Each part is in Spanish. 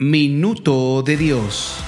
Minuto de Dios.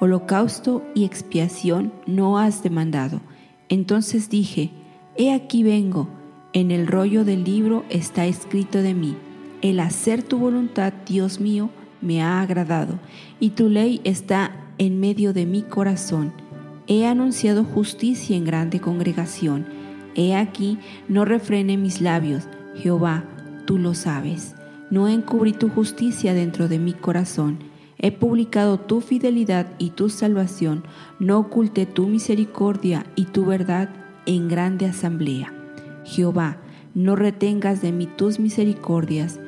Holocausto y expiación no has demandado. Entonces dije, He aquí vengo. En el rollo del libro está escrito de mí. El hacer tu voluntad, Dios mío, me ha agradado, y tu ley está en medio de mi corazón. He anunciado justicia en grande congregación. He aquí, no refrene mis labios. Jehová, tú lo sabes. No encubrí tu justicia dentro de mi corazón. He publicado tu fidelidad y tu salvación. No oculté tu misericordia y tu verdad en grande asamblea. Jehová, no retengas de mí tus misericordias.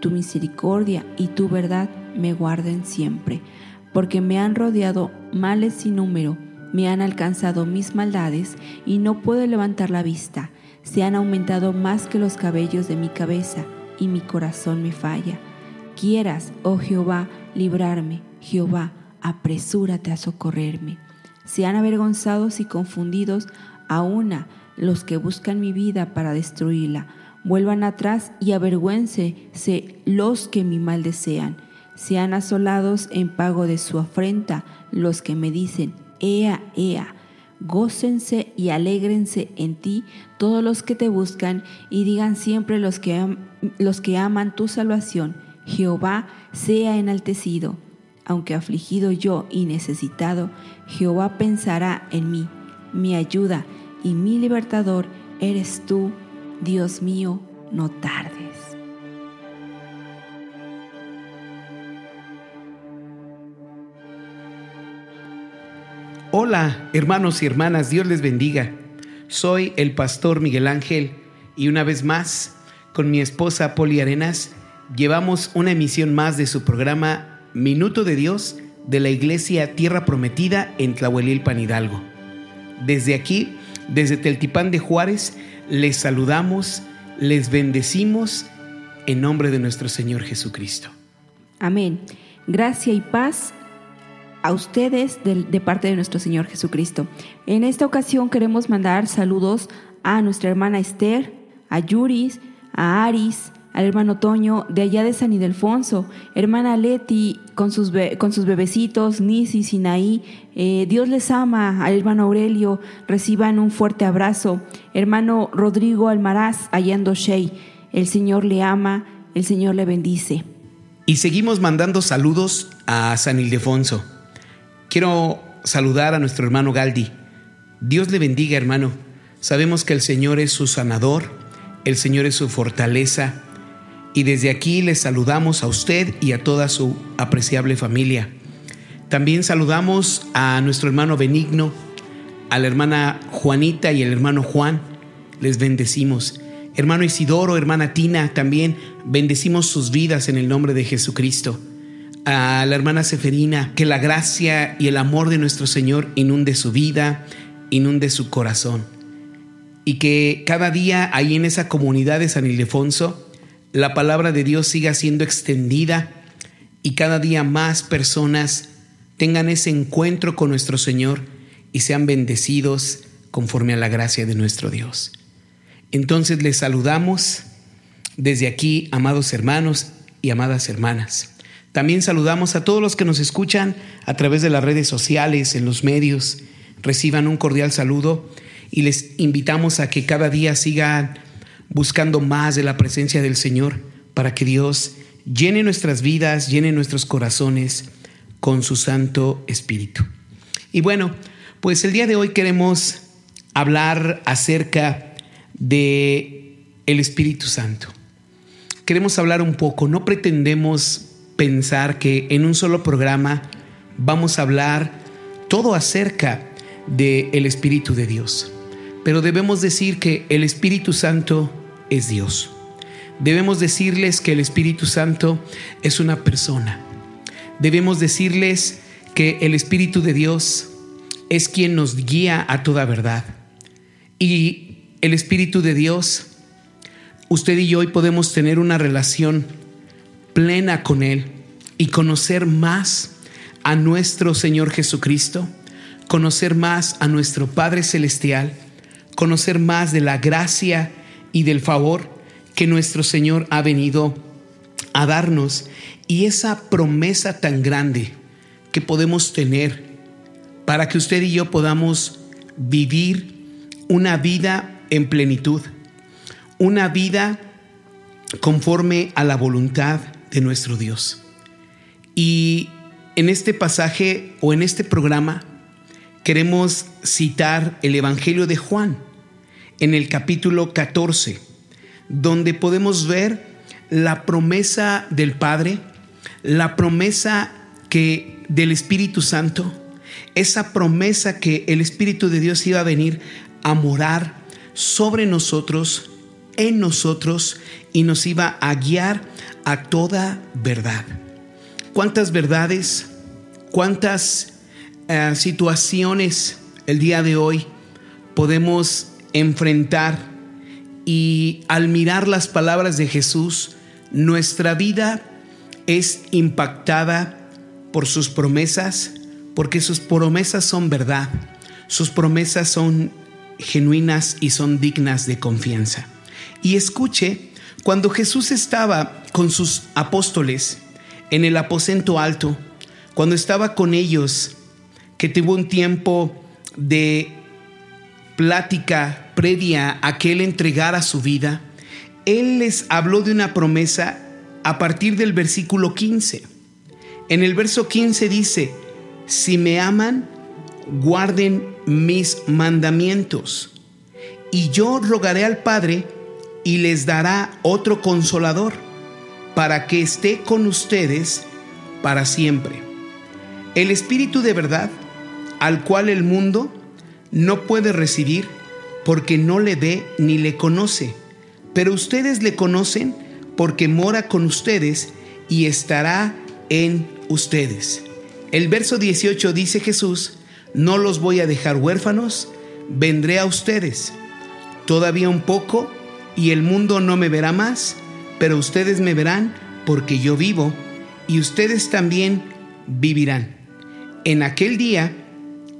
Tu misericordia y tu verdad me guarden siempre, porque me han rodeado males sin número me han alcanzado mis maldades y no puedo levantar la vista. Se han aumentado más que los cabellos de mi cabeza y mi corazón me falla. Quieras, oh Jehová, librarme. Jehová, apresúrate a socorrerme. Sean avergonzados y confundidos a una los que buscan mi vida para destruirla. Vuelvan atrás y avergüéncense los que mi mal desean. Sean asolados en pago de su afrenta los que me dicen, Ea, ea. Gócense y alégrense en ti todos los que te buscan y digan siempre los que, los que aman tu salvación, Jehová sea enaltecido. Aunque afligido yo y necesitado, Jehová pensará en mí. Mi ayuda y mi libertador eres tú, Dios mío, no tardes. Hola, hermanos y hermanas, Dios les bendiga. Soy el pastor Miguel Ángel y una vez más, con mi esposa Poli Arenas, llevamos una emisión más de su programa Minuto de Dios de la Iglesia Tierra Prometida en Tlahuelilpan Hidalgo. Desde aquí, desde Teltipán de Juárez, les saludamos, les bendecimos en nombre de nuestro Señor Jesucristo. Amén. Gracia y paz a ustedes de, de parte de nuestro Señor Jesucristo. En esta ocasión queremos mandar saludos a nuestra hermana Esther, a Yuris, a Aris, al hermano Toño de allá de San Ildefonso, hermana Leti con sus, con sus bebecitos, Nisi, Sinaí. Eh, Dios les ama, al hermano Aurelio, reciban un fuerte abrazo. Hermano Rodrigo Almaraz, allá en Doshey, el Señor le ama, el Señor le bendice. Y seguimos mandando saludos a San Ildefonso. Quiero saludar a nuestro hermano Galdi. Dios le bendiga, hermano. Sabemos que el Señor es su sanador, el Señor es su fortaleza. Y desde aquí le saludamos a usted y a toda su apreciable familia. También saludamos a nuestro hermano Benigno, a la hermana Juanita y el hermano Juan. Les bendecimos. Hermano Isidoro, hermana Tina, también bendecimos sus vidas en el nombre de Jesucristo. A la hermana Seferina, que la gracia y el amor de nuestro Señor inunde su vida, inunde su corazón. Y que cada día ahí en esa comunidad de San Ildefonso, la palabra de Dios siga siendo extendida y cada día más personas tengan ese encuentro con nuestro Señor y sean bendecidos conforme a la gracia de nuestro Dios. Entonces les saludamos desde aquí, amados hermanos y amadas hermanas. También saludamos a todos los que nos escuchan a través de las redes sociales, en los medios. Reciban un cordial saludo y les invitamos a que cada día sigan buscando más de la presencia del Señor para que Dios llene nuestras vidas, llene nuestros corazones con su Santo Espíritu. Y bueno, pues el día de hoy queremos hablar acerca de el Espíritu Santo. Queremos hablar un poco, no pretendemos pensar que en un solo programa vamos a hablar todo acerca del el Espíritu de Dios. Pero debemos decir que el Espíritu Santo es Dios. Debemos decirles que el Espíritu Santo es una persona. Debemos decirles que el Espíritu de Dios es quien nos guía a toda verdad. Y el Espíritu de Dios, usted y yo hoy podemos tener una relación plena con Él y conocer más a nuestro Señor Jesucristo, conocer más a nuestro Padre Celestial, conocer más de la gracia y del favor que nuestro Señor ha venido a darnos y esa promesa tan grande que podemos tener para que usted y yo podamos vivir una vida en plenitud, una vida conforme a la voluntad de nuestro Dios. Y en este pasaje o en este programa queremos citar el Evangelio de Juan en el capítulo 14, donde podemos ver la promesa del Padre, la promesa que del Espíritu Santo, esa promesa que el Espíritu de Dios iba a venir a morar sobre nosotros, en nosotros, y nos iba a guiar a toda verdad. ¿Cuántas verdades, cuántas eh, situaciones el día de hoy podemos enfrentar y al mirar las palabras de Jesús, nuestra vida es impactada por sus promesas, porque sus promesas son verdad, sus promesas son genuinas y son dignas de confianza. Y escuche, cuando Jesús estaba con sus apóstoles en el aposento alto, cuando estaba con ellos, que tuvo un tiempo de plática previa a que Él entregara su vida, Él les habló de una promesa a partir del versículo 15. En el verso 15 dice, si me aman, guarden mis mandamientos, y yo rogaré al Padre y les dará otro consolador, para que esté con ustedes para siempre. El Espíritu de verdad, al cual el mundo no puede recibir porque no le ve ni le conoce, pero ustedes le conocen porque mora con ustedes y estará en ustedes. El verso 18 dice Jesús, no los voy a dejar huérfanos, vendré a ustedes. Todavía un poco y el mundo no me verá más, pero ustedes me verán porque yo vivo y ustedes también vivirán. En aquel día,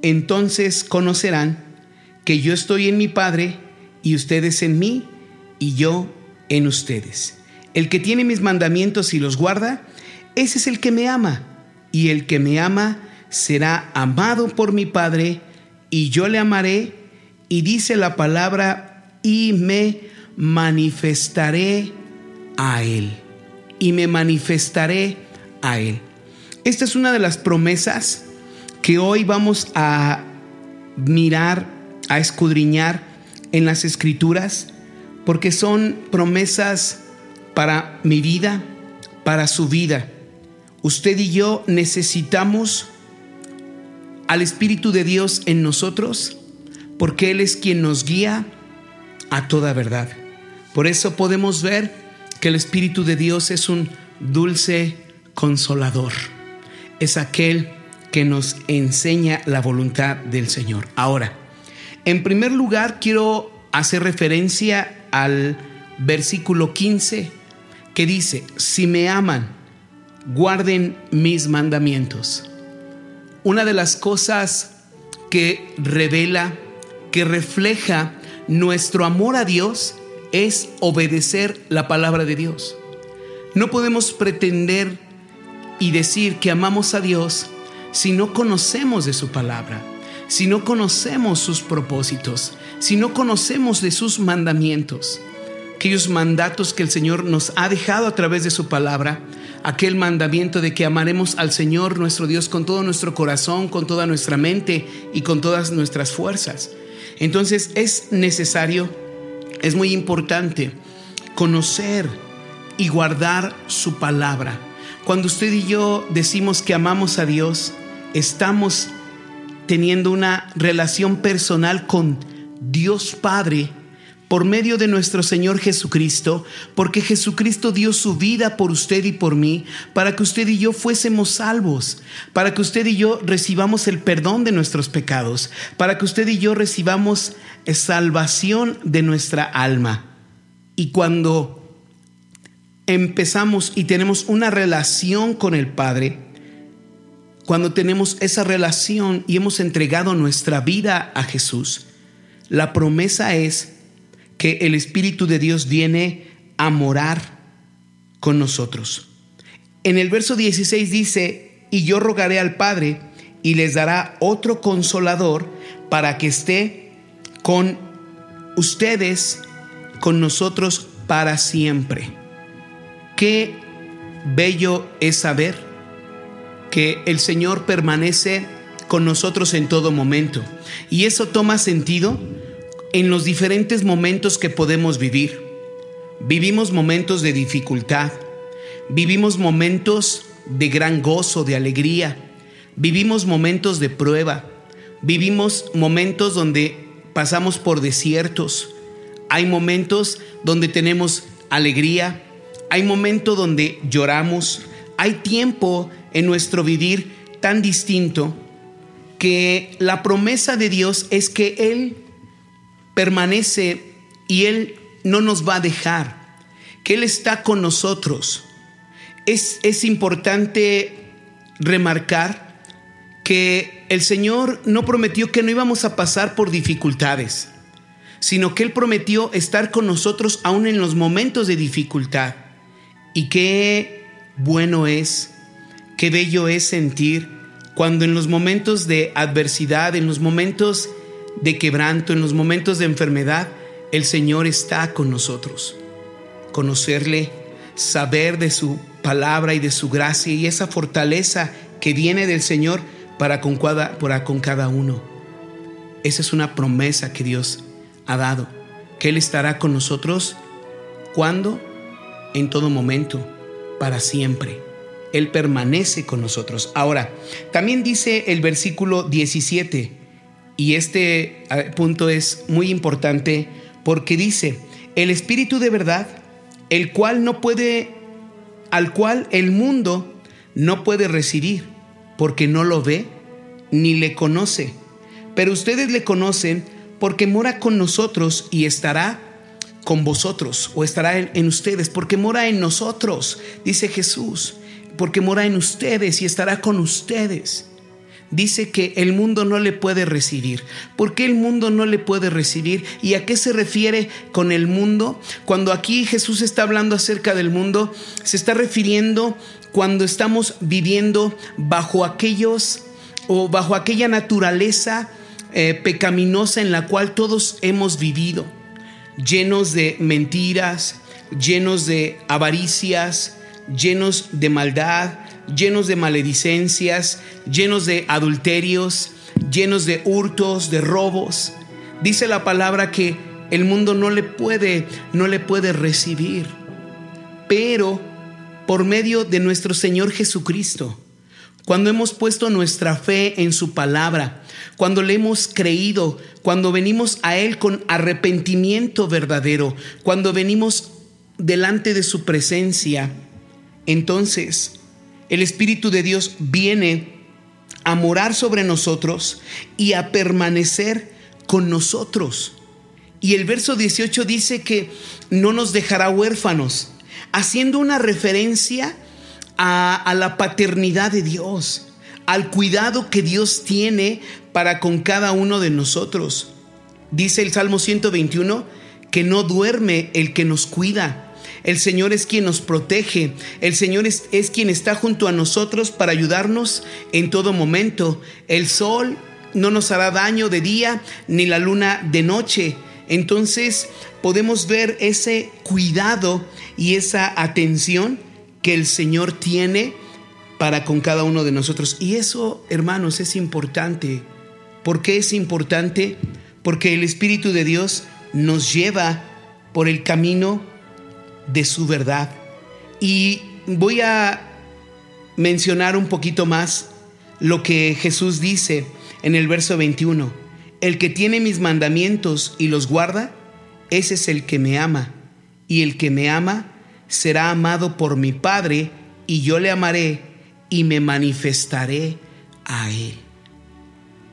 entonces conocerán que yo estoy en mi Padre y ustedes en mí y yo en ustedes. El que tiene mis mandamientos y los guarda, ese es el que me ama. Y el que me ama será amado por mi Padre y yo le amaré. Y dice la palabra, y me manifestaré a él. Y me manifestaré a él. Esta es una de las promesas que hoy vamos a mirar, a escudriñar en las escrituras, porque son promesas para mi vida, para su vida. Usted y yo necesitamos al Espíritu de Dios en nosotros, porque Él es quien nos guía a toda verdad. Por eso podemos ver que el Espíritu de Dios es un dulce consolador. Es aquel que nos enseña la voluntad del Señor. Ahora, en primer lugar quiero hacer referencia al versículo 15 que dice, si me aman, guarden mis mandamientos. Una de las cosas que revela, que refleja nuestro amor a Dios es obedecer la palabra de Dios. No podemos pretender y decir que amamos a Dios si no conocemos de su palabra, si no conocemos sus propósitos, si no conocemos de sus mandamientos, aquellos mandatos que el Señor nos ha dejado a través de su palabra, aquel mandamiento de que amaremos al Señor nuestro Dios con todo nuestro corazón, con toda nuestra mente y con todas nuestras fuerzas. Entonces es necesario, es muy importante conocer y guardar su palabra. Cuando usted y yo decimos que amamos a Dios, estamos teniendo una relación personal con Dios Padre por medio de nuestro Señor Jesucristo, porque Jesucristo dio su vida por usted y por mí, para que usted y yo fuésemos salvos, para que usted y yo recibamos el perdón de nuestros pecados, para que usted y yo recibamos salvación de nuestra alma. Y cuando empezamos y tenemos una relación con el Padre, cuando tenemos esa relación y hemos entregado nuestra vida a Jesús, la promesa es que el Espíritu de Dios viene a morar con nosotros. En el verso 16 dice, y yo rogaré al Padre y les dará otro consolador para que esté con ustedes, con nosotros para siempre. Qué bello es saber que el Señor permanece con nosotros en todo momento. Y eso toma sentido en los diferentes momentos que podemos vivir. Vivimos momentos de dificultad, vivimos momentos de gran gozo, de alegría, vivimos momentos de prueba, vivimos momentos donde pasamos por desiertos, hay momentos donde tenemos alegría, hay momentos donde lloramos, hay tiempo en nuestro vivir tan distinto que la promesa de Dios es que Él permanece y Él no nos va a dejar, que Él está con nosotros. Es, es importante remarcar que el Señor no prometió que no íbamos a pasar por dificultades, sino que Él prometió estar con nosotros aún en los momentos de dificultad. Y qué bueno es, qué bello es sentir cuando en los momentos de adversidad, en los momentos de quebranto, en los momentos de enfermedad, el Señor está con nosotros. Conocerle, saber de su palabra y de su gracia y esa fortaleza que viene del Señor para con cada, para con cada uno. Esa es una promesa que Dios ha dado, que Él estará con nosotros cuando, en todo momento, para siempre. Él permanece con nosotros. Ahora, también dice el versículo 17, y este punto es muy importante porque dice, el Espíritu de verdad, el cual no puede, al cual el mundo no puede recibir, porque no lo ve ni le conoce. Pero ustedes le conocen porque mora con nosotros y estará con vosotros o estará en, en, ustedes, porque mora en nosotros, dice Jesús, porque mora en ustedes y estará con ustedes dice que el mundo no le puede recibir. ¿Por qué el mundo no le puede recibir? ¿Y a qué se refiere con el mundo? Cuando aquí Jesús está hablando acerca del mundo, se está refiriendo cuando estamos viviendo bajo aquellos o bajo aquella naturaleza eh, pecaminosa en la cual todos hemos vivido, llenos de mentiras, llenos de avaricias, llenos de maldad, llenos de maledicencias, llenos de adulterios, llenos de hurtos, de robos. Dice la palabra que el mundo no le puede, no le puede recibir. Pero por medio de nuestro Señor Jesucristo, cuando hemos puesto nuestra fe en su palabra, cuando le hemos creído, cuando venimos a Él con arrepentimiento verdadero, cuando venimos delante de su presencia, entonces el Espíritu de Dios viene a morar sobre nosotros y a permanecer con nosotros. Y el verso 18 dice que no nos dejará huérfanos, haciendo una referencia a, la paternidad de Dios, al cuidado que Dios tiene para con cada uno de nosotros. Dice el Salmo 121 que no duerme el que nos cuida el Señor es quien nos protege. El Señor es, es, quien está junto a nosotros para ayudarnos en todo momento. El sol no nos hará daño de día ni la luna de noche. Entonces podemos ver ese cuidado y esa atención que el Señor tiene para con cada uno de nosotros. Y eso, hermanos, es importante. ¿Por qué es importante? Porque el Espíritu de Dios nos lleva por el camino de su verdad. Y voy a mencionar un poquito más lo que Jesús dice en el verso 21. El que tiene mis mandamientos y los guarda, ese es el que me ama. Y el que me ama será amado por mi Padre, y yo le amaré y me manifestaré a él.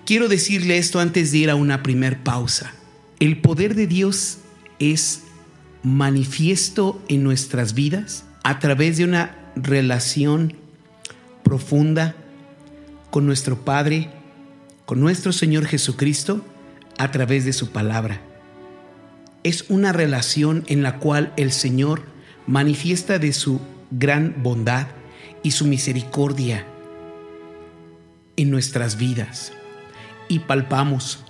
Quiero decirle esto antes de ir a una primer pausa. El poder de Dios es manifiesto en nuestras vidas a través de una relación profunda con nuestro Padre, con nuestro Señor Jesucristo, a través de su palabra. Es una relación en la cual el Señor manifiesta de su gran bondad y su misericordia en nuestras vidas. Y palpamos,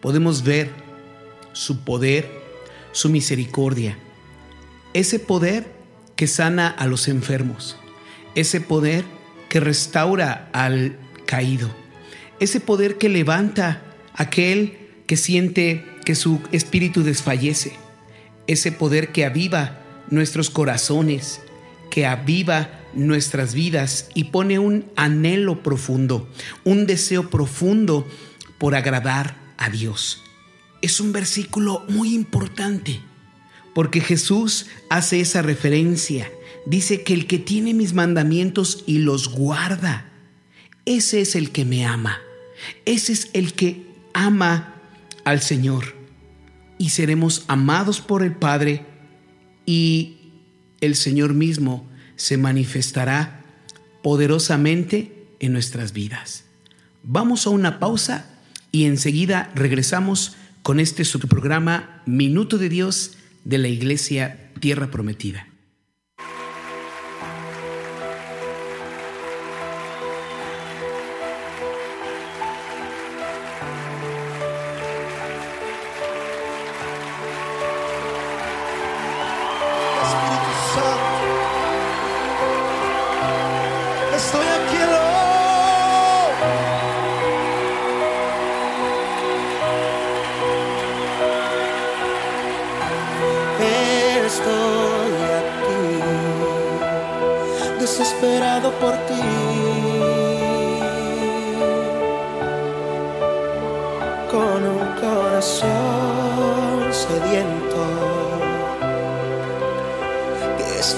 podemos ver su poder, su misericordia. Ese poder que sana a los enfermos. Ese poder que restaura al caído. Ese poder que levanta a aquel que siente que su espíritu desfallece. Ese poder que aviva nuestros corazones, que aviva nuestras vidas y pone un anhelo profundo, un deseo profundo por agradar a Dios. Es un versículo muy importante porque Jesús hace esa referencia. Dice que el que tiene mis mandamientos y los guarda, ese es el que me ama. Ese es el que ama al Señor. Y seremos amados por el Padre y el Señor mismo se manifestará poderosamente en nuestras vidas. Vamos a una pausa y enseguida regresamos con este subprograma Minuto de Dios de la Iglesia Tierra Prometida.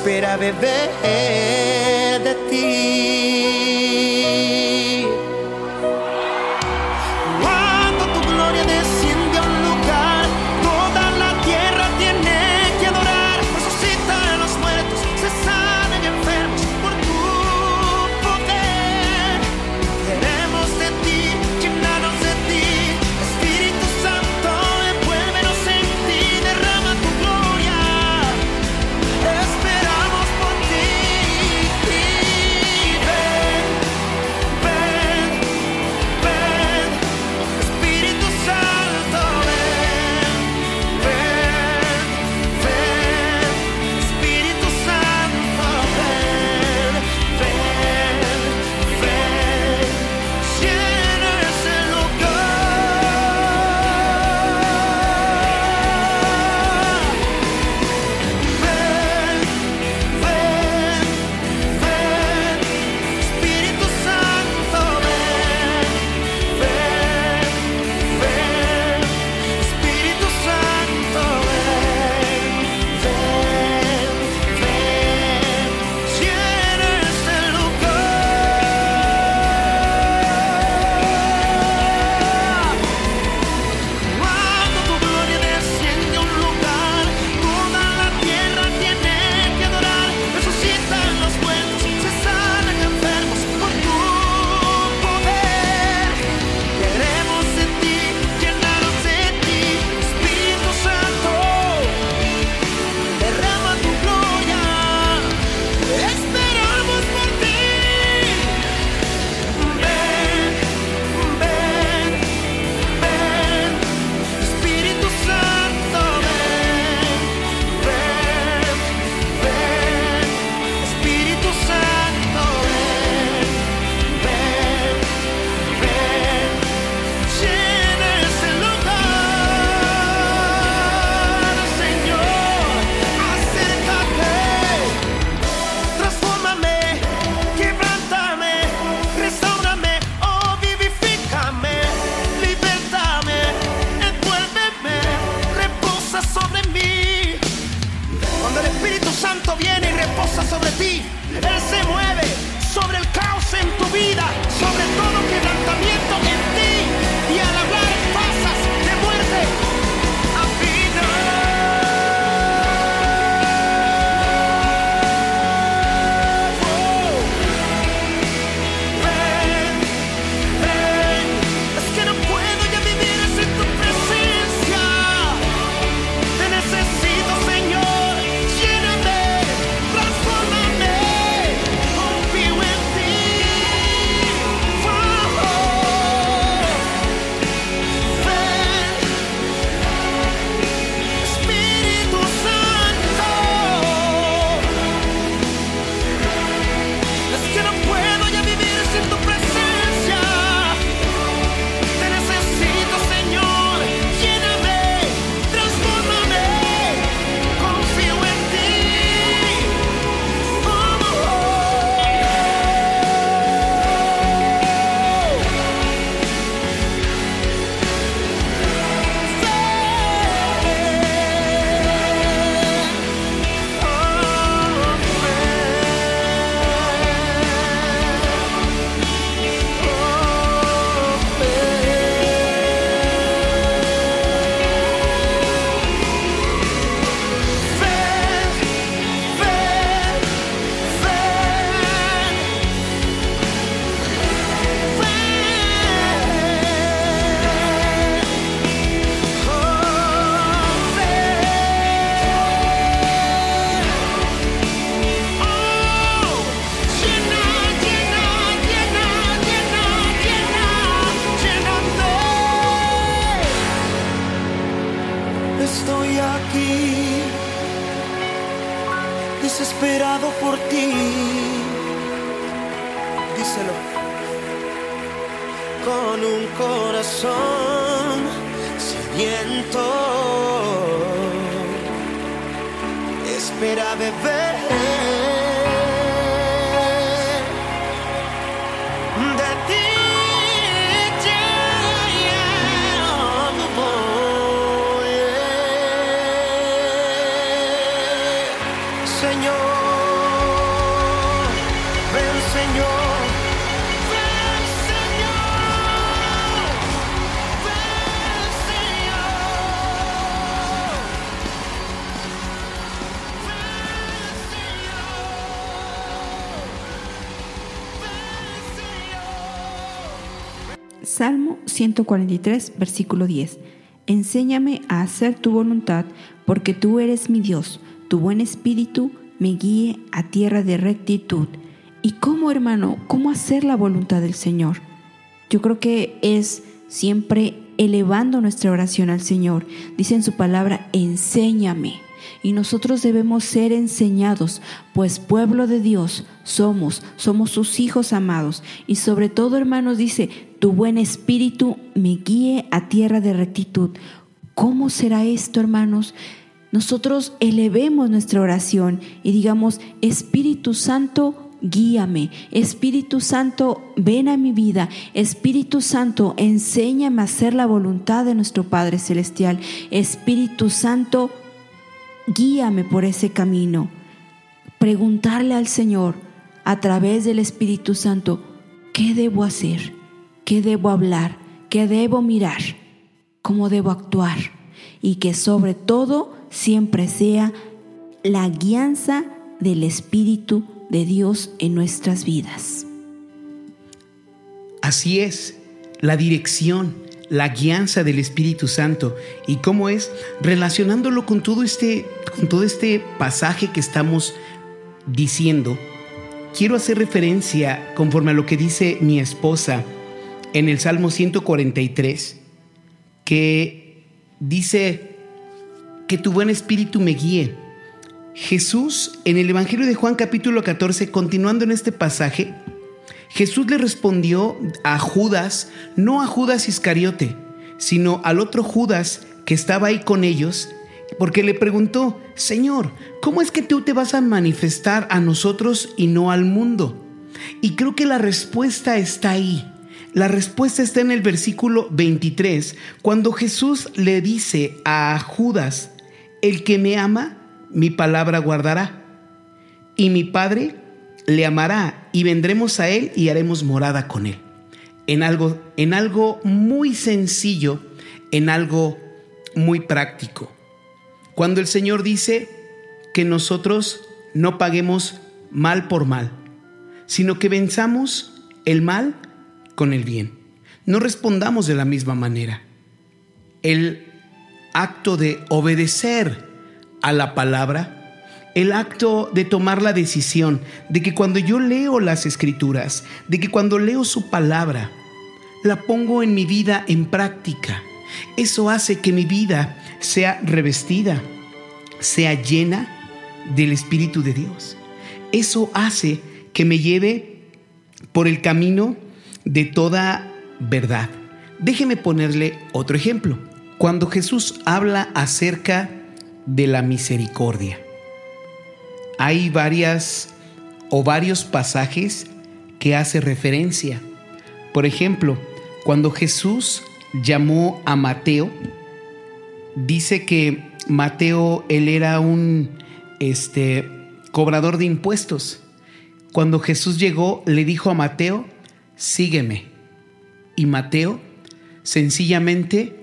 Espera beber 143, versículo 10. Enséñame a hacer tu voluntad, porque tú eres mi Dios. Tu buen espíritu me guíe a tierra de rectitud. ¿Y cómo, hermano? ¿Cómo hacer la voluntad del Señor? Yo creo que es siempre elevando nuestra oración al Señor. Dice en su palabra, enséñame. Y nosotros debemos ser enseñados, pues pueblo de Dios somos, somos sus hijos amados. Y sobre todo, hermanos, dice, tu buen espíritu me guíe a tierra de rectitud. ¿Cómo será esto, hermanos? Nosotros elevemos nuestra oración y digamos, Espíritu Santo, guíame. Espíritu Santo, ven a mi vida. Espíritu Santo, enséñame a hacer la voluntad de nuestro Padre Celestial. Espíritu Santo, guíame por ese camino. Preguntarle al Señor a través del Espíritu Santo, ¿qué debo hacer? ¿Qué debo hablar? ¿Qué debo mirar? ¿Cómo debo actuar? Y que sobre todo siempre sea la guianza del Espíritu de Dios en nuestras vidas. Así es, la dirección, la guianza del Espíritu Santo. ¿Y cómo es? Relacionándolo con todo este, con todo este pasaje que estamos diciendo, quiero hacer referencia conforme a lo que dice mi esposa en el Salmo 143, que dice que tu buen espíritu me guíe. Jesús, en el Evangelio de Juan capítulo 14, continuando en este pasaje, Jesús le respondió a Judas, no a Judas Iscariote, sino al otro Judas que estaba ahí con ellos, porque le preguntó, Señor, ¿cómo es que tú te vas a manifestar a nosotros y no al mundo? Y creo que la respuesta está ahí. La respuesta está en el versículo 23, cuando Jesús le dice a Judas, el que me ama, mi palabra guardará. y mi Padre le amará y vendremos a él y haremos morada con él. En algo, en algo muy sencillo, en algo muy práctico. Cuando el Señor dice que nosotros no paguemos mal por mal, sino que venzamos el mal con el bien. No respondamos de la misma manera. El acto de obedecer a la palabra, el acto de tomar la decisión de que cuando yo leo las escrituras, de que cuando leo su palabra, la pongo en mi vida en práctica. Eso hace que mi vida sea revestida, sea llena del Espíritu de Dios. Eso hace que me lleve por el camino de toda verdad. Déjeme ponerle otro ejemplo. Cuando Jesús habla acerca de la misericordia, hay varias o varios pasajes que hace referencia. Por ejemplo, cuando Jesús llamó a Mateo, dice que Mateo él era un este cobrador de impuestos. Cuando Jesús llegó, le dijo a Mateo, "Sígueme." Y Mateo sencillamente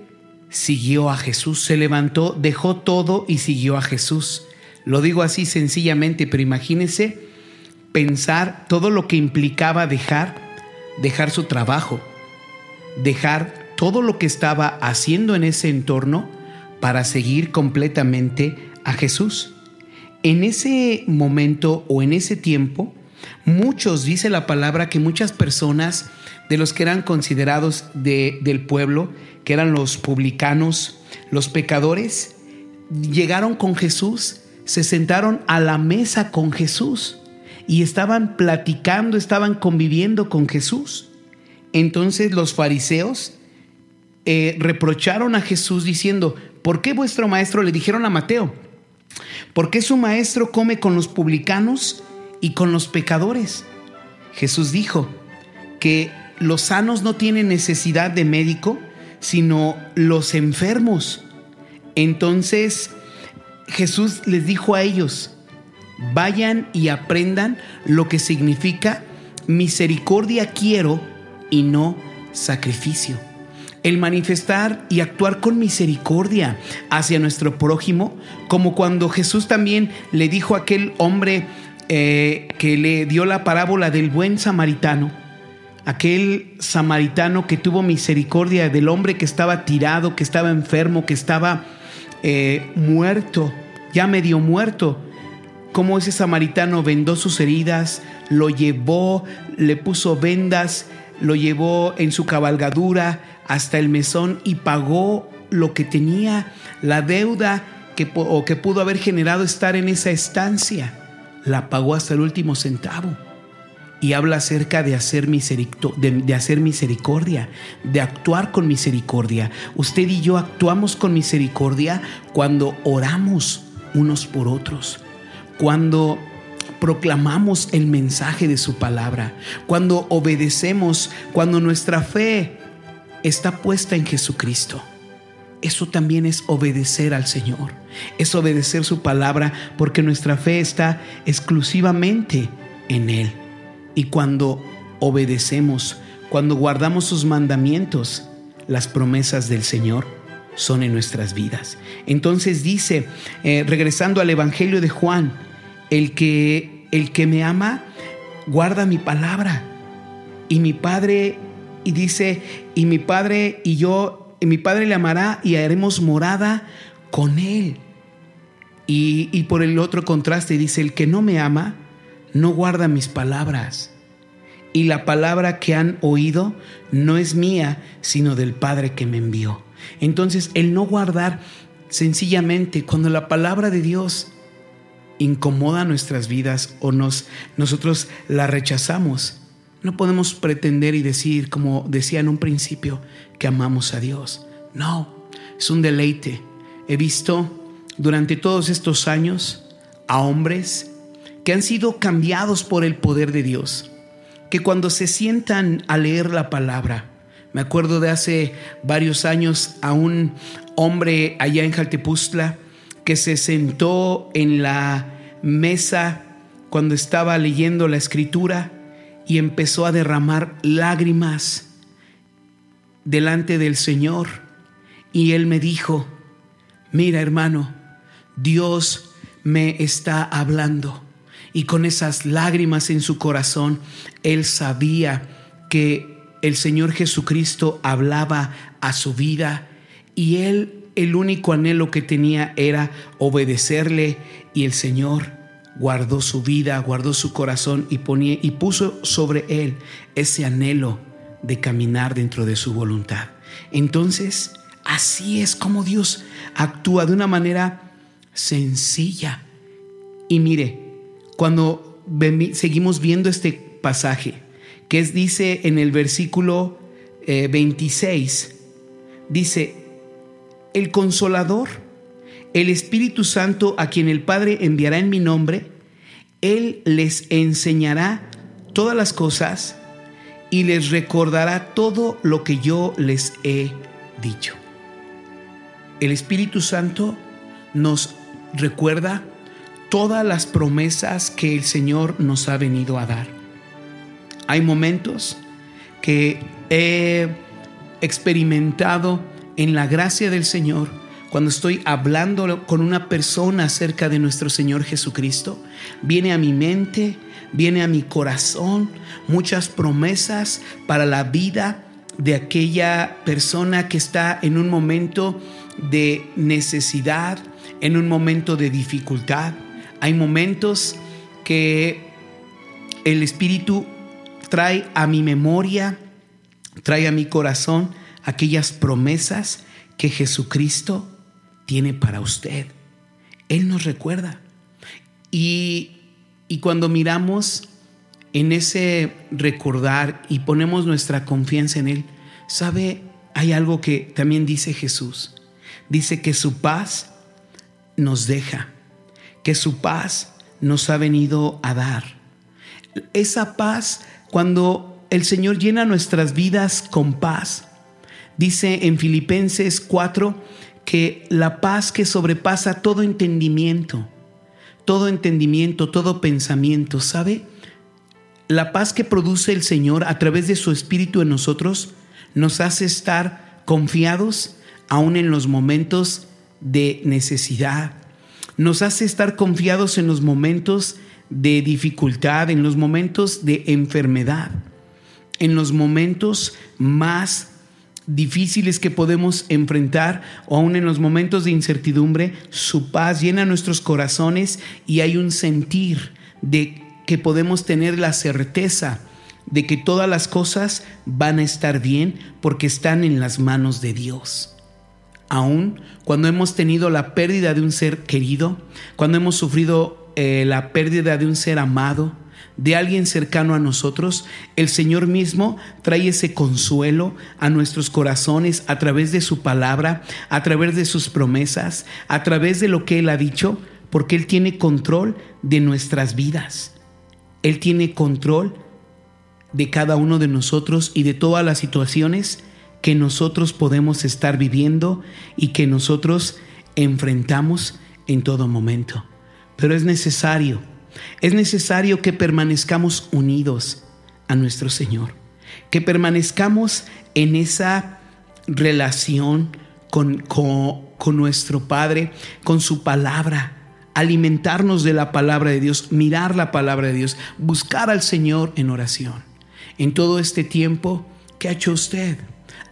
siguió a Jesús, se levantó, dejó todo y siguió a Jesús. Lo digo así sencillamente, pero imagínense pensar todo lo que implicaba dejar, dejar su trabajo, dejar todo lo que estaba haciendo en ese entorno para seguir completamente a Jesús. En ese momento o en ese tiempo, muchos, dice la palabra, que muchas personas de los que eran considerados de, del pueblo, que eran los publicanos, los pecadores, llegaron con Jesús, se sentaron a la mesa con Jesús y estaban platicando, estaban conviviendo con Jesús. Entonces los fariseos eh, reprocharon a Jesús diciendo, ¿por qué vuestro maestro le dijeron a Mateo? ¿Por qué su maestro come con los publicanos y con los pecadores? Jesús dijo que los sanos no tienen necesidad de médico, sino los enfermos. Entonces Jesús les dijo a ellos, vayan y aprendan lo que significa misericordia quiero y no sacrificio. El manifestar y actuar con misericordia hacia nuestro prójimo, como cuando Jesús también le dijo a aquel hombre eh, que le dio la parábola del buen samaritano, aquel samaritano que tuvo misericordia del hombre que estaba tirado, que estaba enfermo, que estaba eh, muerto, ya medio muerto, como ese samaritano vendó sus heridas, lo llevó, le puso vendas, lo llevó en su cabalgadura hasta el mesón y pagó lo que tenía, la deuda que, o que pudo haber generado estar en esa estancia, la pagó hasta el último centavo y habla acerca de hacer, de, hacer, misericordia, de actuar con misericordia. Usted y yo actuamos con misericordia cuando oramos unos por otros, cuando proclamamos el mensaje de su palabra, cuando obedecemos, cuando nuestra fe está puesta en Jesucristo. Eso también es obedecer al Señor, es obedecer su palabra porque nuestra fe está exclusivamente en Él. Y cuando obedecemos, cuando guardamos sus mandamientos, las promesas del Señor son en nuestras vidas. Entonces dice, eh, regresando al Evangelio de Juan, el que, el que me ama, guarda mi palabra. Y mi Padre, y dice, y mi Padre y yo, y mi Padre le amará y haremos morada con él. Y, y por el otro contraste dice, el que no me ama, no guarda mis palabras. Y la palabra que han oído no es mía, sino del Padre que me envió. Entonces, el no guardar, sencillamente, cuando la palabra de Dios incomoda nuestras vidas o nos, nosotros la rechazamos, no podemos pretender y decir, como decía en un principio, que amamos a Dios. No, es un deleite. He visto durante todos estos años a hombres que han sido cambiados por el poder de Dios, que cuando se sientan a leer la palabra, me acuerdo de hace varios años a un hombre allá en Jaltepustla que se sentó en la mesa cuando estaba leyendo la escritura y empezó a derramar lágrimas delante del Señor. Y él me dijo, mira hermano, Dios me está hablando. Y con esas lágrimas en su corazón, él sabía que el Señor Jesucristo hablaba a su vida y él el único anhelo que tenía era obedecerle y el Señor guardó su vida, guardó su corazón y, ponía, y puso sobre él ese anhelo de caminar dentro de su voluntad. Entonces, así es como Dios actúa de una manera sencilla. Y mire, cuando seguimos viendo este pasaje, que es, dice en el versículo 26, eh, dice, el consolador, el Espíritu Santo a quien el Padre enviará en mi nombre, Él les enseñará todas las cosas y les recordará todo lo que yo les he dicho. El Espíritu Santo nos recuerda todas las promesas que el Señor nos ha venido a dar. Hay momentos que he experimentado en la gracia del Señor, cuando estoy hablando con una persona acerca de nuestro Señor Jesucristo, viene a mi mente, viene a mi corazón muchas promesas para la vida de aquella persona que está en un momento de necesidad, en un momento de dificultad. Hay momentos que el Espíritu trae a mi memoria, trae a mi corazón aquellas promesas que Jesucristo tiene para usted. Él nos recuerda. Y, y cuando miramos en ese recordar y ponemos nuestra confianza en Él, ¿sabe? Hay algo que también dice Jesús. Dice que su paz nos deja, que su paz nos ha venido a dar. Esa paz, cuando el Señor llena nuestras vidas con paz, Dice en Filipenses 4 que la paz que sobrepasa todo entendimiento, todo entendimiento, todo pensamiento, ¿sabe? La paz que produce el Señor a través de su Espíritu en nosotros nos hace estar confiados aún en los momentos de necesidad. Nos hace estar confiados en los momentos de dificultad, en los momentos de enfermedad, en los momentos más difíciles que podemos enfrentar o aún en los momentos de incertidumbre, su paz llena nuestros corazones y hay un sentir de que podemos tener la certeza de que todas las cosas van a estar bien porque están en las manos de Dios. Aún cuando hemos tenido la pérdida de un ser querido, cuando hemos sufrido eh, la pérdida de un ser amado, de alguien cercano a nosotros, el Señor mismo trae ese consuelo a nuestros corazones a través de su palabra, a través de sus promesas, a través de lo que Él ha dicho, porque Él tiene control de nuestras vidas. Él tiene control de cada uno de nosotros y de todas las situaciones que nosotros podemos estar viviendo y que nosotros enfrentamos en todo momento. Pero es necesario es necesario que permanezcamos unidos a nuestro Señor, que permanezcamos en esa relación con, con, nuestro Padre, con su palabra, alimentarnos de la palabra de Dios, mirar la palabra de Dios, buscar al Señor en oración. En todo este tiempo, ¿qué ha hecho usted?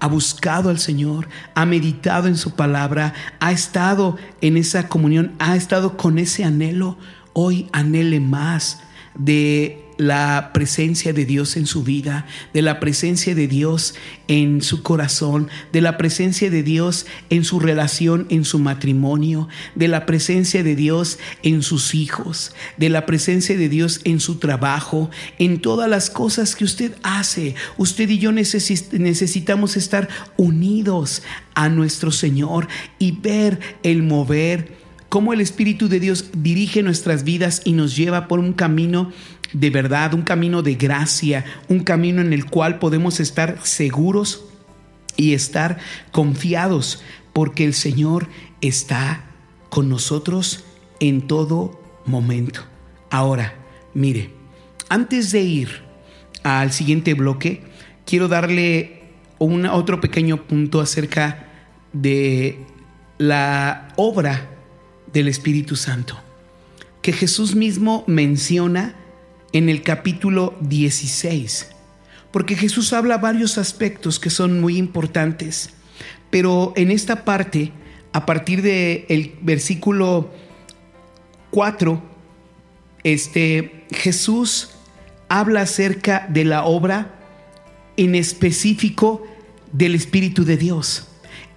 Ha buscado al Señor, ha meditado en su palabra, ha estado en esa comunión, ha estado con ese anhelo hoy anhele más de la presencia de Dios en su vida, de la presencia de Dios en su corazón, de la presencia de Dios en su relación, en su matrimonio, de la presencia de Dios en sus hijos, de la presencia de Dios en su trabajo, en todas las cosas que usted hace. Usted y yo necesitamos estar unidos a nuestro Señor y ver el mover cómo el Espíritu de Dios dirige nuestras vidas y nos lleva por un camino de verdad, un camino de gracia, un camino en el cual podemos estar seguros y estar confiados, porque el Señor está con nosotros en todo momento. Ahora, Mire, antes de ir al siguiente bloque, quiero darle un otro pequeño punto acerca de la obra del Espíritu Santo, que Jesús mismo menciona en el capítulo 16, porque Jesús habla varios aspectos que son muy importantes, pero en esta parte, a partir del el versículo 4, este, Jesús habla acerca de la obra en específico del Espíritu de Dios.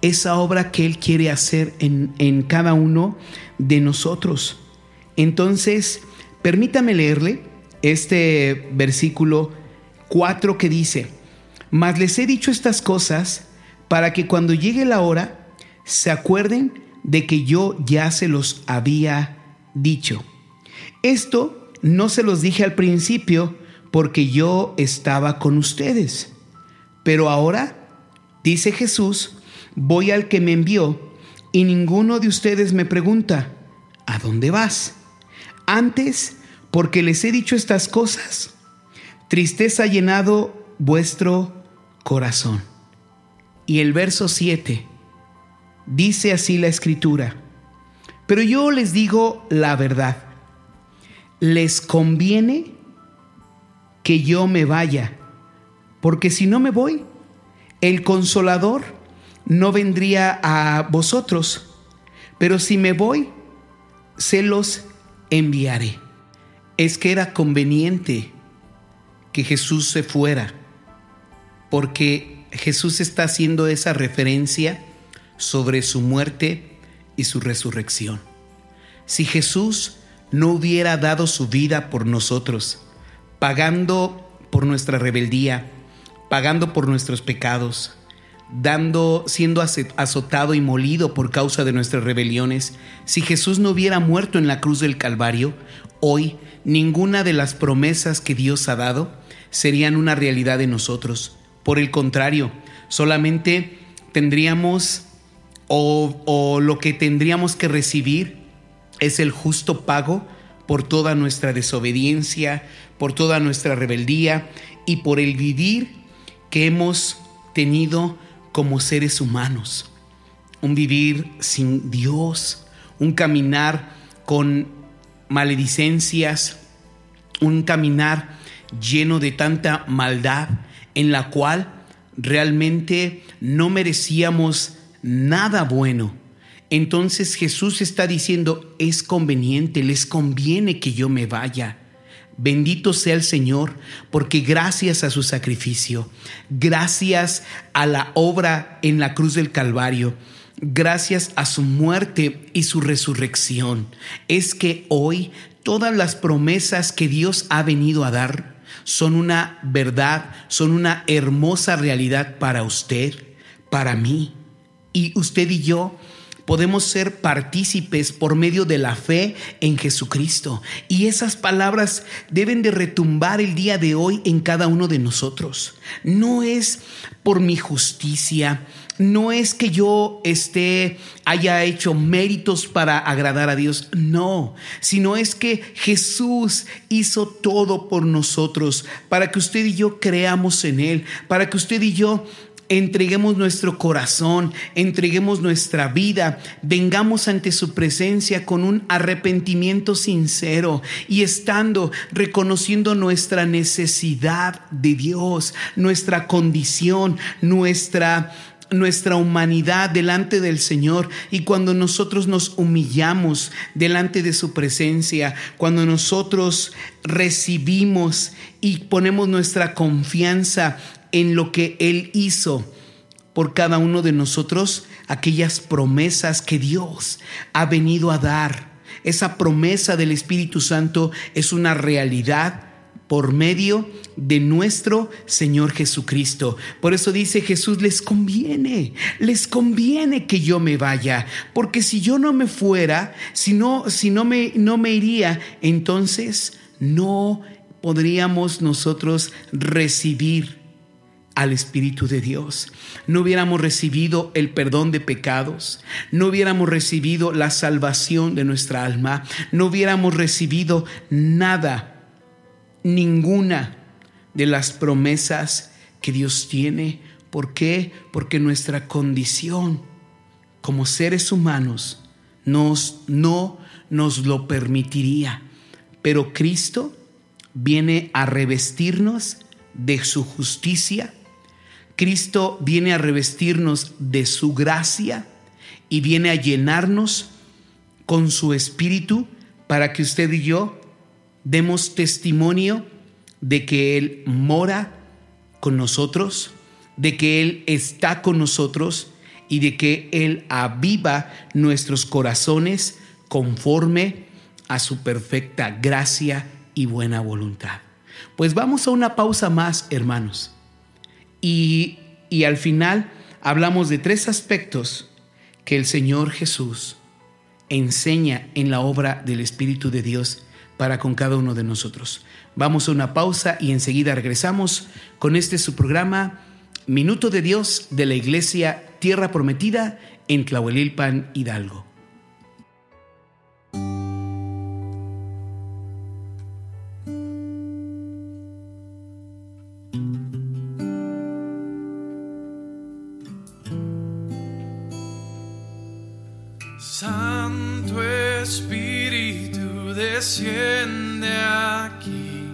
Esa obra que Él quiere hacer en, en cada uno de nosotros. Entonces, permítame leerle este versículo 4 que dice, mas les he dicho estas cosas para que cuando llegue la hora se acuerden de que yo ya se los había dicho. Esto no se los dije al principio porque yo estaba con ustedes. Pero ahora, dice Jesús, voy al que me envió y ninguno de ustedes me pregunta, ¿a dónde vas? Antes, porque les he dicho estas cosas, tristeza ha llenado vuestro corazón. Y el verso 7 dice así la escritura, pero yo les digo la verdad, les conviene que yo me vaya, porque si no me voy, el consolador no vendría a vosotros, pero si me voy, se los enviaré. Es que era conveniente que Jesús se fuera, porque Jesús está haciendo esa referencia sobre su muerte y su resurrección. Si Jesús no hubiera dado su vida por nosotros, pagando por nuestra rebeldía, pagando por nuestros pecados, dando, siendo azotado y molido por causa de nuestras rebeliones, si Jesús no hubiera muerto en la cruz del Calvario, hoy ninguna de las promesas que Dios ha dado serían una realidad en nosotros. Por el contrario, solamente tendríamos o, o lo que tendríamos que recibir es el justo pago por toda nuestra desobediencia, por toda nuestra rebeldía y por el vivir que hemos tenido como seres humanos. Un vivir sin Dios, un caminar con maledicencias, un caminar lleno de tanta maldad en la cual realmente no merecíamos nada bueno. Entonces Jesús está diciendo, es conveniente, les conviene que yo me vaya. Bendito sea el Señor, porque gracias a su sacrificio, gracias a la obra en la cruz del Calvario, gracias a su muerte y su resurrección, es que hoy todas las promesas que Dios ha venido a dar son una verdad, son una hermosa realidad para usted, para mí. Y usted y yo podemos ser partícipes por medio de la fe en Jesucristo. Y esas palabras deben de retumbar el día de hoy en cada uno de nosotros. No es por mi justicia, no es que yo esté haya hecho méritos para agradar a Dios, no, sino es que Jesús hizo todo por nosotros para que usted y yo creamos en él, para que usted y yo entreguemos nuestro corazón, entreguemos nuestra vida, vengamos ante su presencia con un arrepentimiento sincero y estando reconociendo nuestra necesidad de Dios, nuestra condición, nuestra nuestra humanidad delante del Señor. Y cuando nosotros nos humillamos delante de su presencia, cuando nosotros recibimos y ponemos nuestra confianza en lo que Él hizo por cada uno de nosotros, aquellas promesas que Dios ha venido a dar. Esa promesa del Espíritu Santo es una realidad por medio de nuestro Señor Jesucristo. Por eso dice Jesús, les conviene, les conviene que yo me vaya, porque si yo no me fuera, si no, si no me, no me iría, entonces no podríamos nosotros recibir al Espíritu de Dios. No hubiéramos recibido el perdón de pecados, no hubiéramos recibido la salvación de nuestra alma, no hubiéramos recibido nada ninguna de las promesas que Dios tiene. ¿Por qué? Porque nuestra condición como seres humanos nos, no nos lo permitiría. Pero Cristo viene a revestirnos de su justicia. Cristo viene a revestirnos de su gracia y viene a llenarnos con su espíritu para que usted y yo demos testimonio de que Él mora con nosotros, de que Él está con nosotros y de que Él aviva nuestros corazones conforme a su perfecta gracia y buena voluntad. Pues vamos a una pausa más, hermanos. Y, y al final hablamos de tres aspectos que el Señor Jesús enseña en la obra del Espíritu de Dios para con cada uno de nosotros. Vamos a una pausa y enseguida regresamos con este su programa Minuto de Dios de la Iglesia Tierra Prometida en Tlahuelilpan, Hidalgo. Desciende aquí,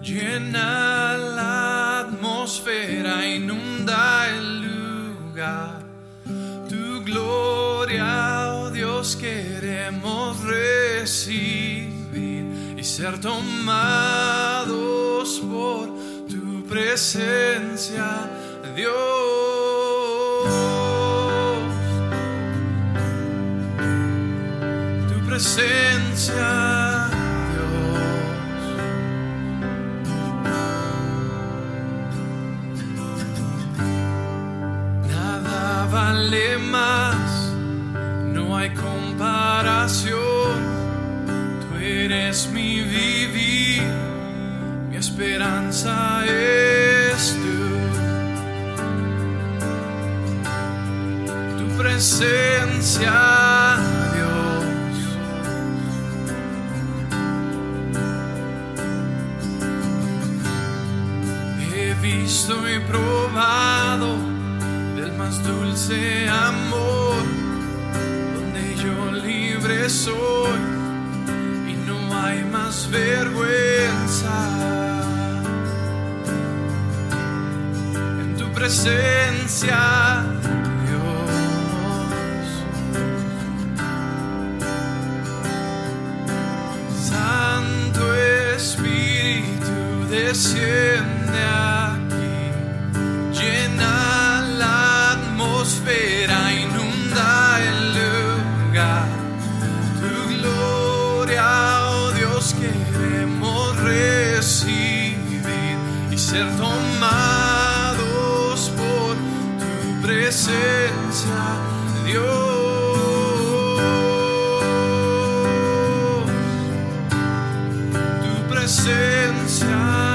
llena la atmósfera, inunda el lugar. Tu gloria, oh Dios, queremos recibir y ser tomados por tu presencia, Dios. tu presencia, más, no hay comparación. Tú eres mi vivir, mi esperanza es tú. Tu presencia, Dios. He visto y probado más dulce amor, donde yo libre soy y no hay más vergüenza. En tu presencia, Dios. Santo Espíritu desciende presencia, Dios. tu presencia,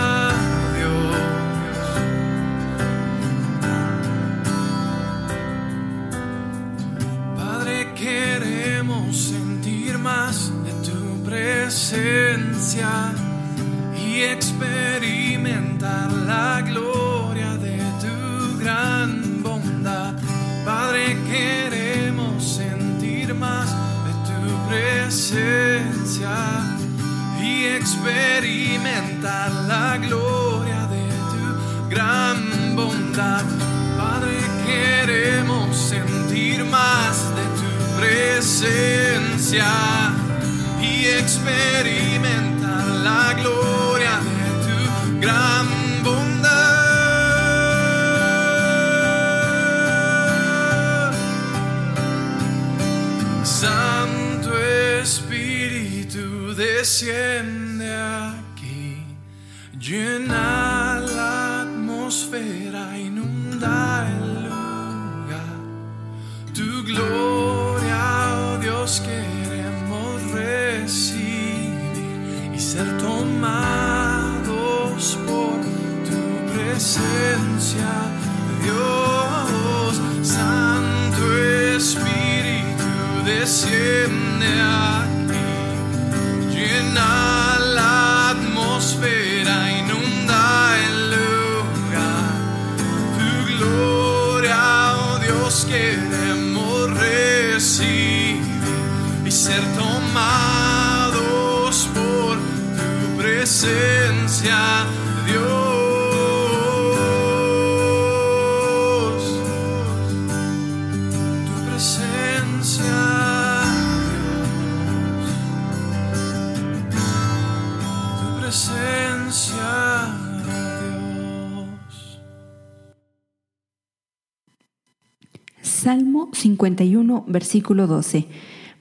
Salmo 51, versículo 12.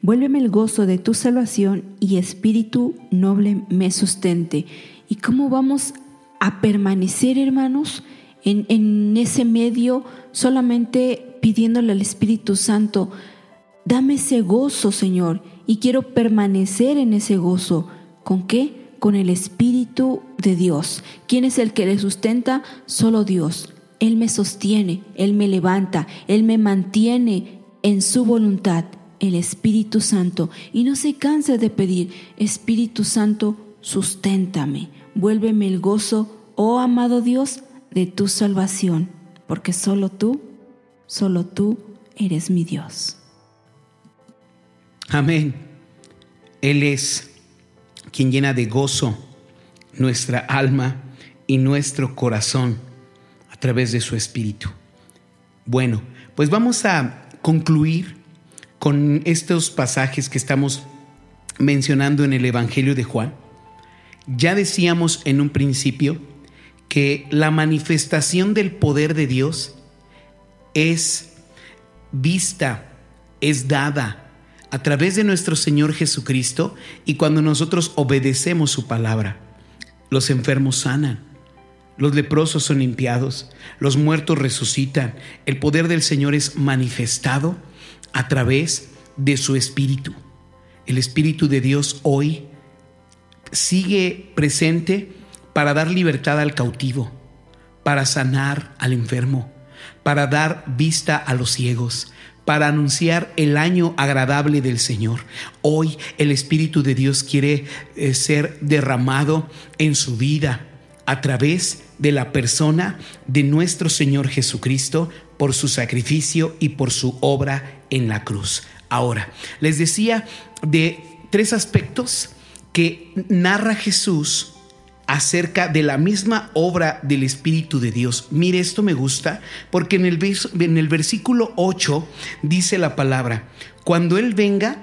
Vuélveme el gozo de tu salvación y espíritu noble me sustente. ¿Y cómo vamos a permanecer, hermanos, en, en ese medio solamente pidiéndole al Espíritu Santo? Dame ese gozo, Señor, y quiero permanecer en ese gozo. ¿Con qué? Con el Espíritu de Dios. ¿Quién es el que le sustenta? Solo Dios. Él me sostiene, Él me levanta, Él me mantiene en su voluntad, el Espíritu Santo. Y no se canse de pedir, Espíritu Santo, susténtame, vuélveme el gozo, oh amado Dios, de tu salvación, porque solo tú, solo tú eres mi Dios. Amén. Él es quien llena de gozo nuestra alma y nuestro corazón a través de su espíritu. Bueno, pues vamos a concluir con estos pasajes que estamos mencionando en el Evangelio de Juan. Ya decíamos en un principio que la manifestación del poder de Dios es vista, es dada a través de nuestro Señor Jesucristo y cuando nosotros obedecemos su palabra. Los enfermos sanan, los leprosos son limpiados, los muertos resucitan. El poder del Señor es manifestado a través de su Espíritu. El Espíritu de Dios hoy sigue presente para dar libertad al cautivo, para sanar al enfermo, para dar vista a los ciegos, para anunciar el año agradable del Señor. Hoy el Espíritu de Dios quiere eh, ser derramado en su vida a través de la persona de nuestro Señor Jesucristo por su sacrificio y por su obra en la cruz. Ahora, les decía de tres aspectos que narra Jesús acerca de la misma obra del Espíritu de Dios. Mire, esto me gusta porque en el, en el versículo 8 dice la palabra, cuando Él venga,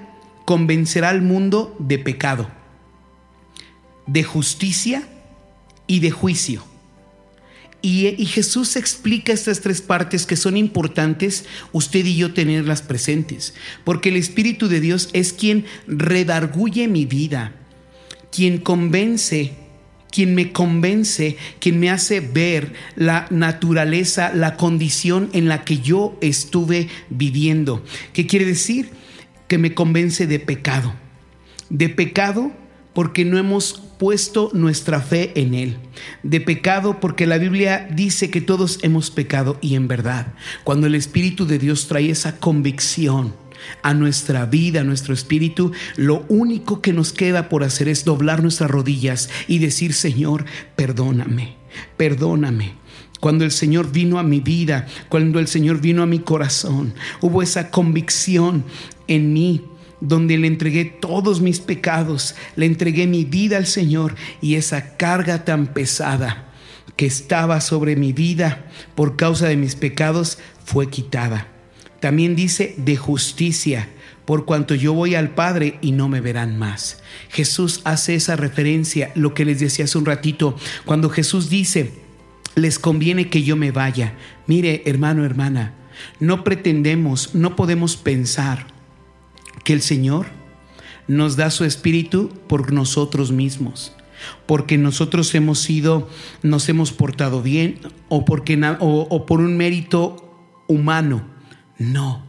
convencerá al mundo de pecado, de justicia y de juicio. Y, Jesús explica estas tres partes que son importantes usted y yo tenerlas presentes, porque el Espíritu de Dios es quien redarguye mi vida, quien convence, quien me convence, quien me hace ver la naturaleza, la condición en la que yo estuve viviendo. ¿Qué quiere decir? Que me convence de pecado. De pecado porque no hemos puesto nuestra fe en Él. De pecado porque la Biblia dice que todos hemos pecado y en verdad, cuando el Espíritu de Dios trae esa convicción a nuestra vida, a nuestro espíritu, lo único que nos queda por hacer es doblar nuestras rodillas y decir, Señor, perdóname, perdóname. Cuando el Señor vino a mi vida, cuando el Señor vino a mi corazón, hubo esa convicción en mí donde le entregué todos mis pecados, le entregué mi vida al Señor y esa carga tan pesada que estaba sobre mi vida por causa de mis pecados fue quitada. También dice de justicia, por cuanto yo voy al Padre y no me verán más. Jesús hace esa referencia, lo que les decía hace un ratito, cuando Jesús dice, les conviene que yo me vaya. Mire, hermano, hermana, no pretendemos, no podemos pensar que el Señor nos da su espíritu por nosotros mismos, porque nosotros hemos sido, nos hemos portado bien o, porque, o por un mérito humano. No,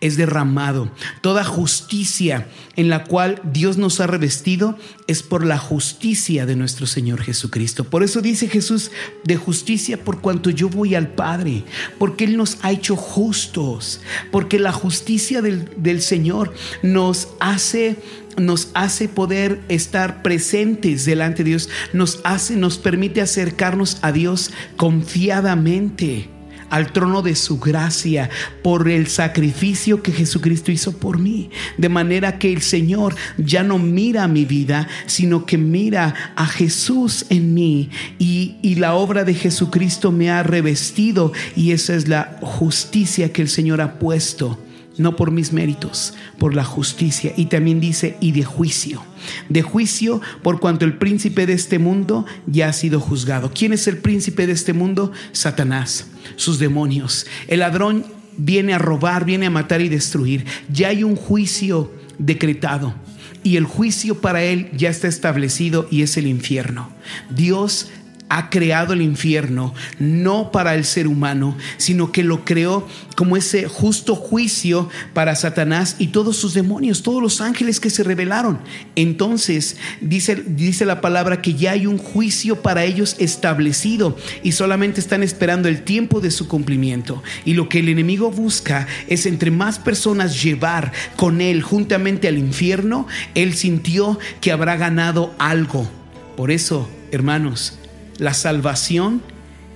es derramado. Toda justicia en la cual Dios nos ha revestido es por la justicia de nuestro Señor Jesucristo. Por eso dice Jesús, de justicia por cuanto yo voy al Padre, porque Él nos ha hecho justos, porque la justicia del, del Señor nos hace nos hace poder estar presentes delante de Dios, nos hace, nos permite acercarnos a Dios confiadamente al trono de su gracia por el sacrificio que Jesucristo hizo por mí. De manera que el Señor ya no mira mi vida, sino que mira a Jesús en mí y, y la obra de Jesucristo me ha revestido y esa es la justicia que el Señor ha puesto no por mis méritos, por la justicia. Y también dice, y de juicio. De juicio por cuanto el príncipe de este mundo ya ha sido juzgado. ¿Quién es el príncipe de este mundo? Satanás, sus demonios. El ladrón viene a robar, viene a matar y destruir. Ya hay un juicio decretado. Y el juicio para él ya está establecido y es el infierno. Dios ha creado el infierno no para el ser humano, sino que lo creó como ese justo juicio para Satanás y todos sus demonios, todos los ángeles que se rebelaron. Entonces dice, dice la palabra que ya hay un juicio para ellos establecido y solamente están esperando el tiempo de su cumplimiento. Y lo que el enemigo busca es entre más personas llevar con él juntamente al infierno, él sintió que habrá ganado algo. Por eso, hermanos, la salvación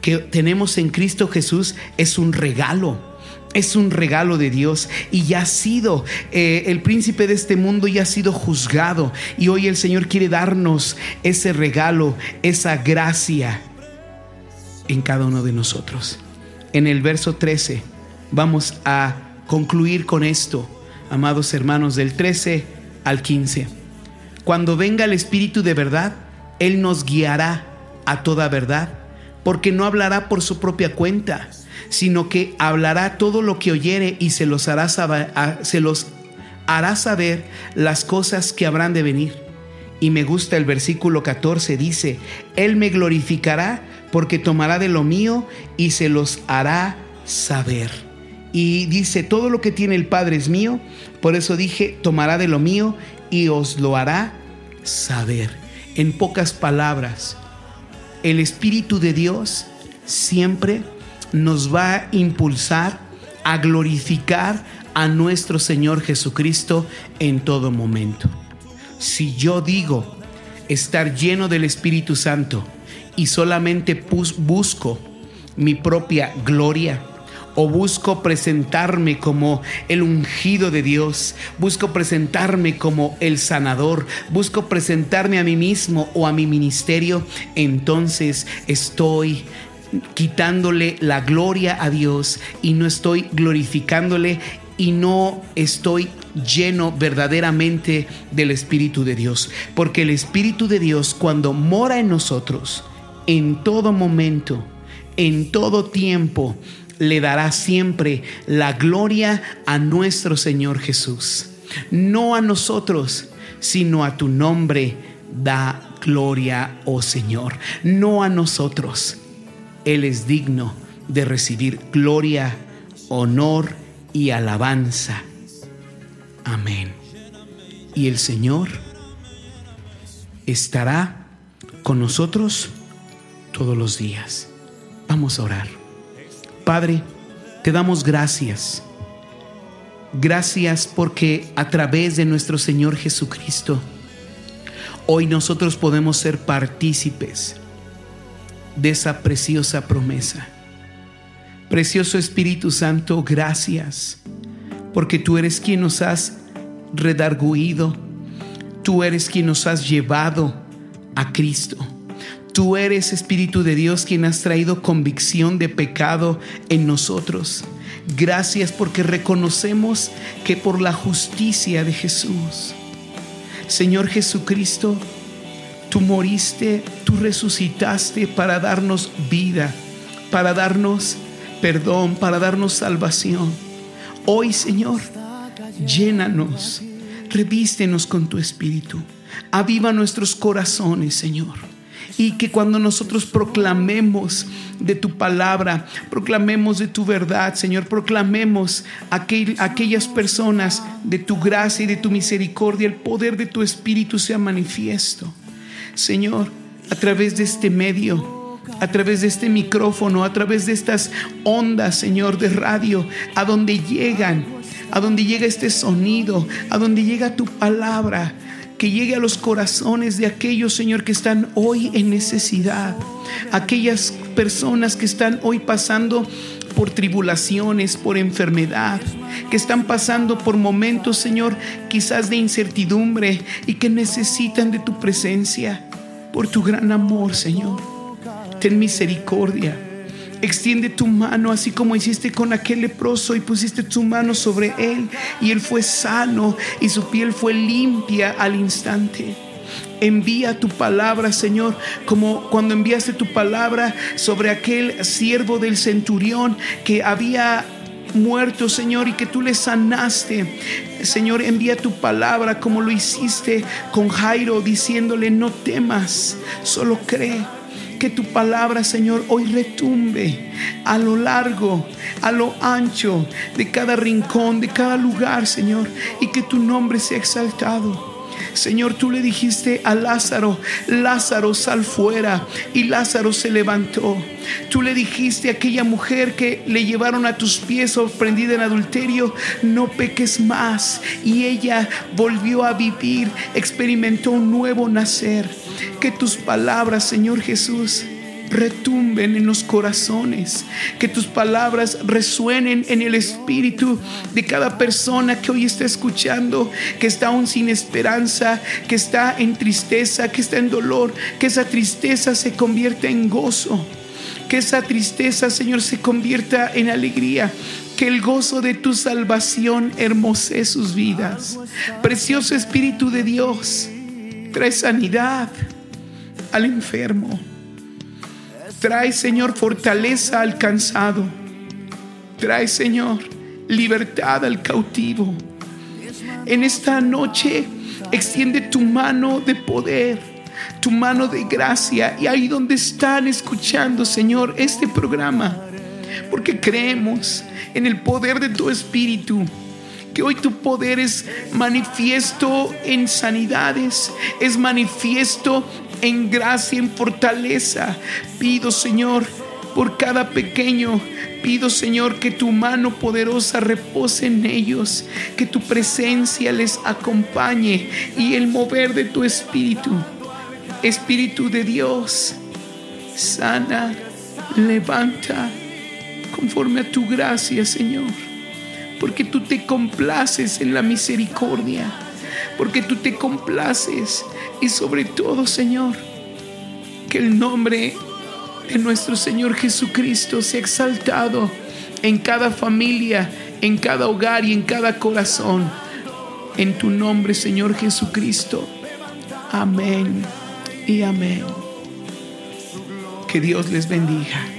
que tenemos en Cristo Jesús es un regalo. Es un regalo de Dios y ya ha sido, eh, el príncipe de este mundo ya ha sido juzgado y hoy el Señor quiere darnos ese regalo, esa gracia en cada uno de nosotros. En el verso 13 vamos a concluir con esto, amados hermanos, del 13 al 15. Cuando venga el Espíritu de verdad, Él nos guiará a toda verdad, porque no hablará por su propia cuenta, sino que hablará todo lo que oyere y se los hará saber, se los hará saber las cosas que habrán de venir. Y me gusta el versículo 14, dice, Él me glorificará porque tomará de lo mío y se los hará saber. Y dice, todo lo que tiene el Padre es mío, por eso dije, tomará de lo mío y os lo hará saber. En pocas palabras, el Espíritu de Dios siempre nos va a impulsar a glorificar a nuestro Señor Jesucristo en todo momento. Si yo digo estar lleno del Espíritu Santo y solamente busco mi propia gloria, o busco presentarme como el ungido de Dios, busco presentarme como el sanador, busco presentarme a mí mismo o a mi ministerio, entonces estoy quitándole la gloria a Dios y no estoy glorificándole y no estoy lleno verdaderamente del Espíritu de Dios. Porque el Espíritu de Dios cuando mora en nosotros, en todo momento, en todo tiempo, le dará siempre la gloria a nuestro Señor Jesús. No a nosotros, sino a tu nombre da gloria, oh Señor. No a nosotros. Él es digno de recibir gloria, honor y alabanza. Amén. Y el Señor estará con nosotros todos los días. Vamos a orar. Padre, te damos gracias. Gracias porque a través de nuestro Señor Jesucristo, hoy nosotros podemos ser partícipes de esa preciosa promesa. Precioso Espíritu Santo, gracias, porque tú eres quien nos has redarguido, tú eres quien nos has llevado a Cristo. Tú eres Espíritu de Dios quien has traído convicción de pecado en nosotros. Gracias porque reconocemos que por la justicia de Jesús, Señor Jesucristo, tú moriste, tú resucitaste para darnos vida, para darnos perdón, para darnos salvación. Hoy, Señor, llénanos, revístenos con tu Espíritu. Aviva nuestros corazones, Señor y que cuando nosotros proclamemos de tu palabra, proclamemos de tu verdad, Señor, proclamemos a aquellas personas de tu gracia y de tu misericordia, el poder de tu Espíritu sea manifiesto. Señor, a través de este medio, a través de este micrófono, a través de estas ondas, Señor, de radio, a donde llegan, a donde llega este sonido, a donde llega tu palabra que llegue a los corazones de aquellos, Señor, que están hoy en necesidad, aquellas personas que están hoy pasando por tribulaciones, por enfermedad, que están pasando por momentos, Señor, quizás de incertidumbre y que necesitan de tu presencia, por tu gran amor, Señor. Ten misericordia. Extiende tu mano así como hiciste con aquel leproso y pusiste tu mano sobre él y él fue sano y su piel fue limpia al instante. Envía tu palabra, Señor, como cuando enviaste tu palabra sobre aquel siervo del centurión que había muerto, Señor, y que tú le sanaste. Señor, envía tu palabra como lo hiciste con Jairo, diciéndole, no temas, solo cree. Que tu palabra, Señor, hoy retumbe a lo largo, a lo ancho de cada rincón, de cada lugar, Señor, y que tu nombre sea exaltado. Señor, tú le dijiste a Lázaro, Lázaro sal fuera y Lázaro se levantó. Tú le dijiste a aquella mujer que le llevaron a tus pies sorprendida en adulterio, no peques más. Y ella volvió a vivir, experimentó un nuevo nacer. Que tus palabras, Señor Jesús, retumben en los corazones, que tus palabras resuenen en el espíritu de cada persona que hoy está escuchando, que está aún sin esperanza, que está en tristeza, que está en dolor, que esa tristeza se convierta en gozo. Que esa tristeza, Señor, se convierta en alegría. Que el gozo de tu salvación hermosee sus vidas. Precioso Espíritu de Dios, trae sanidad al enfermo. Trae, Señor, fortaleza al cansado. Trae, Señor, libertad al cautivo. En esta noche extiende tu mano de poder, tu mano de gracia. Y ahí donde están escuchando, Señor, este programa. Porque creemos en el poder de tu Espíritu que hoy tu poder es manifiesto en sanidades, es manifiesto en gracia, en fortaleza. Pido, Señor, por cada pequeño. Pido, Señor, que tu mano poderosa repose en ellos, que tu presencia les acompañe y el mover de tu espíritu. Espíritu de Dios, sana, levanta, conforme a tu gracia, Señor porque tú te complaces en la misericordia, porque tú te complaces y sobre todo, Señor, que el nombre de nuestro Señor Jesucristo sea exaltado en cada familia, en cada hogar y en cada corazón. En tu nombre, Señor Jesucristo. Amén y amén. Que Dios les bendiga.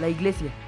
La iglesia